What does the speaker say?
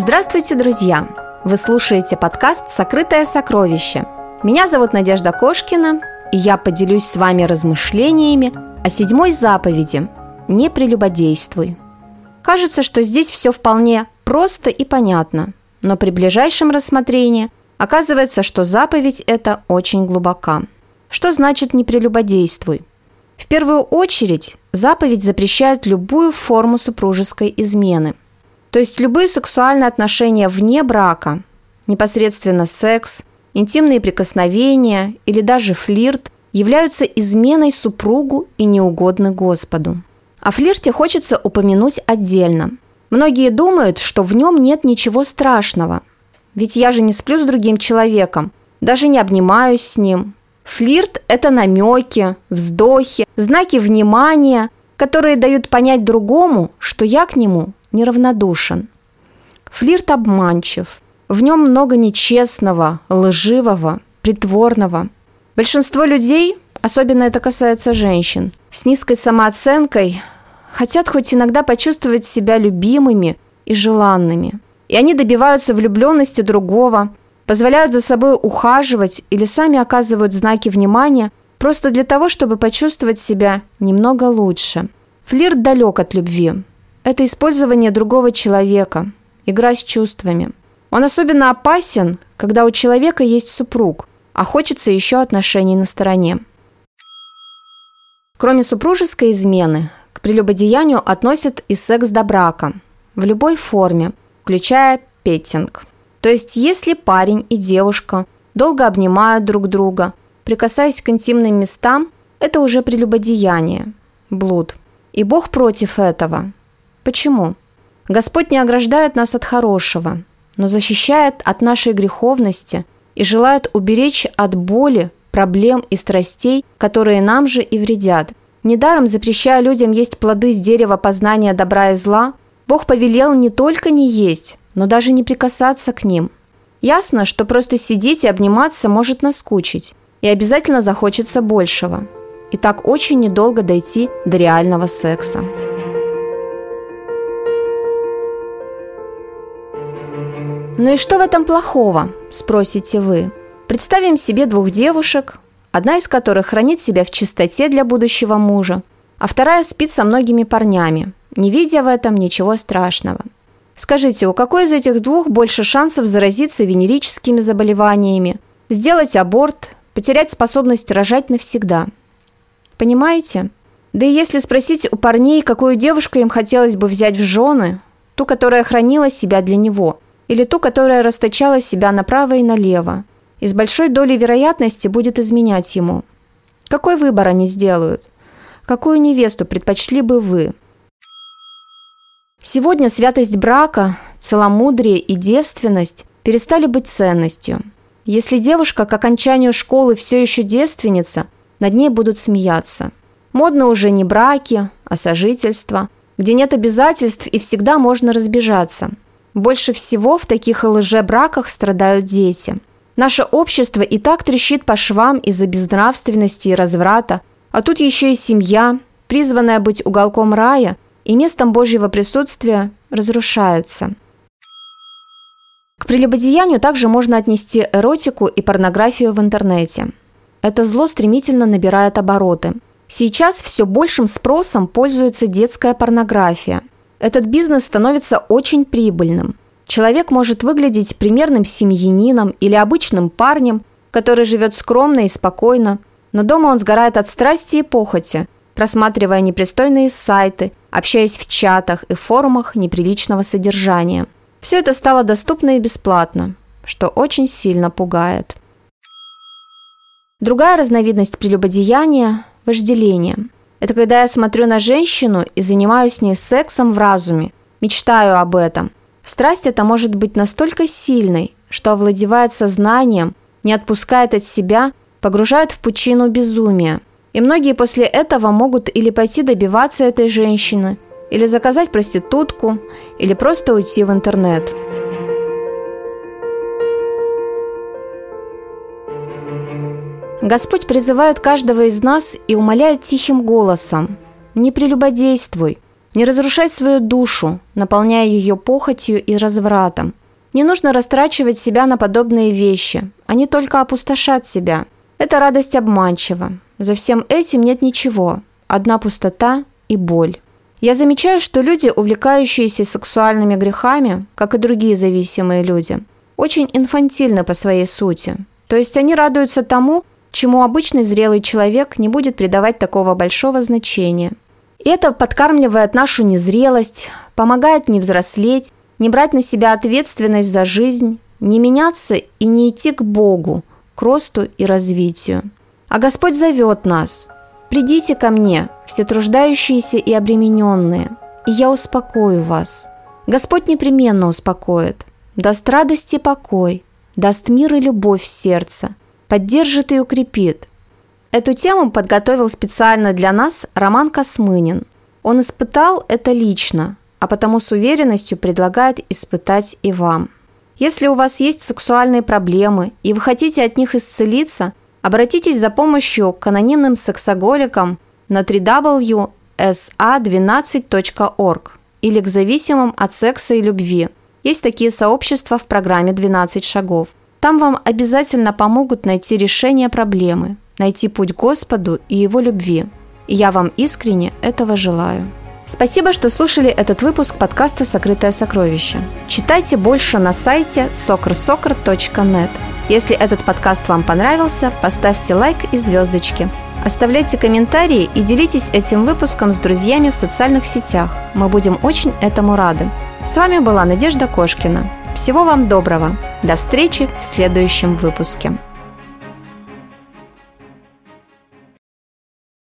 Здравствуйте, друзья! Вы слушаете подкаст «Сокрытое сокровище». Меня зовут Надежда Кошкина, и я поделюсь с вами размышлениями о седьмой заповеди «Не прелюбодействуй». Кажется, что здесь все вполне просто и понятно, но при ближайшем рассмотрении оказывается, что заповедь эта очень глубока. Что значит «не прелюбодействуй»? В первую очередь заповедь запрещает любую форму супружеской измены – то есть любые сексуальные отношения вне брака, непосредственно секс, интимные прикосновения или даже флирт являются изменой супругу и неугодны Господу. О флирте хочется упомянуть отдельно. Многие думают, что в нем нет ничего страшного. Ведь я же не сплю с другим человеком, даже не обнимаюсь с ним. Флирт – это намеки, вздохи, знаки внимания, которые дают понять другому, что я к нему неравнодушен. Флирт обманчив. В нем много нечестного, лживого, притворного. Большинство людей, особенно это касается женщин, с низкой самооценкой хотят хоть иногда почувствовать себя любимыми и желанными. И они добиваются влюбленности другого, позволяют за собой ухаживать или сами оказывают знаки внимания просто для того, чтобы почувствовать себя немного лучше. Флирт далек от любви, это использование другого человека, игра с чувствами. Он особенно опасен, когда у человека есть супруг, а хочется еще отношений на стороне. Кроме супружеской измены, к прелюбодеянию относят и секс до брака в любой форме, включая петтинг. То есть, если парень и девушка долго обнимают друг друга, прикасаясь к интимным местам, это уже прелюбодеяние, блуд. И Бог против этого. Почему? Господь не ограждает нас от хорошего, но защищает от нашей греховности и желает уберечь от боли, проблем и страстей, которые нам же и вредят. Недаром запрещая людям есть плоды с дерева познания добра и зла, Бог повелел не только не есть, но даже не прикасаться к ним. Ясно, что просто сидеть и обниматься может наскучить, и обязательно захочется большего. И так очень недолго дойти до реального секса. «Ну и что в этом плохого?» – спросите вы. Представим себе двух девушек, одна из которых хранит себя в чистоте для будущего мужа, а вторая спит со многими парнями, не видя в этом ничего страшного. Скажите, у какой из этих двух больше шансов заразиться венерическими заболеваниями, сделать аборт, потерять способность рожать навсегда? Понимаете? Да и если спросить у парней, какую девушку им хотелось бы взять в жены, ту, которая хранила себя для него – или ту, которая расточала себя направо и налево, и с большой долей вероятности будет изменять ему. Какой выбор они сделают? Какую невесту предпочли бы вы? Сегодня святость брака, целомудрие и девственность перестали быть ценностью. Если девушка к окончанию школы все еще девственница, над ней будут смеяться. Модно уже не браки, а сожительство, где нет обязательств и всегда можно разбежаться – больше всего в таких лжебраках страдают дети. Наше общество и так трещит по швам из-за безнравственности и разврата, а тут еще и семья, призванная быть уголком рая и местом Божьего присутствия, разрушается. К прелюбодеянию также можно отнести эротику и порнографию в интернете. Это зло стремительно набирает обороты. Сейчас все большим спросом пользуется детская порнография – этот бизнес становится очень прибыльным. Человек может выглядеть примерным семьянином или обычным парнем, который живет скромно и спокойно, но дома он сгорает от страсти и похоти, просматривая непристойные сайты, общаясь в чатах и форумах неприличного содержания. Все это стало доступно и бесплатно, что очень сильно пугает. Другая разновидность прелюбодеяния – вожделение – это когда я смотрю на женщину и занимаюсь с ней сексом в разуме, мечтаю об этом. Страсть эта может быть настолько сильной, что овладевает сознанием, не отпускает от себя, погружает в пучину безумия. И многие после этого могут или пойти добиваться этой женщины, или заказать проститутку, или просто уйти в интернет. Господь призывает каждого из нас и умоляет тихим голосом «Не прелюбодействуй, Не разрушать свою душу, наполняя ее похотью и развратом. Не нужно растрачивать себя на подобные вещи. Они только опустошат себя. Эта радость обманчива. За всем этим нет ничего. Одна пустота и боль. Я замечаю, что люди, увлекающиеся сексуальными грехами, как и другие зависимые люди, очень инфантильны по своей сути. То есть они радуются тому, чему обычный зрелый человек не будет придавать такого большого значения. Это подкармливает нашу незрелость, помогает не взрослеть, не брать на себя ответственность за жизнь, не меняться и не идти к Богу, к росту и развитию. А Господь зовет нас. «Придите ко мне, все труждающиеся и обремененные, и я успокою вас». Господь непременно успокоит, даст радость и покой, даст мир и любовь в сердце, поддержит и укрепит. Эту тему подготовил специально для нас Роман Космынин. Он испытал это лично, а потому с уверенностью предлагает испытать и вам. Если у вас есть сексуальные проблемы и вы хотите от них исцелиться, обратитесь за помощью к анонимным сексоголикам на www.sa12.org или к зависимым от секса и любви. Есть такие сообщества в программе «12 шагов». Там вам обязательно помогут найти решение проблемы, найти путь Господу и Его любви. И я вам искренне этого желаю. Спасибо, что слушали этот выпуск подкаста «Сокрытое сокровище». Читайте больше на сайте soccer.net. Если этот подкаст вам понравился, поставьте лайк и звездочки. Оставляйте комментарии и делитесь этим выпуском с друзьями в социальных сетях. Мы будем очень этому рады. С вами была Надежда Кошкина. Всего вам доброго. До встречи в следующем выпуске.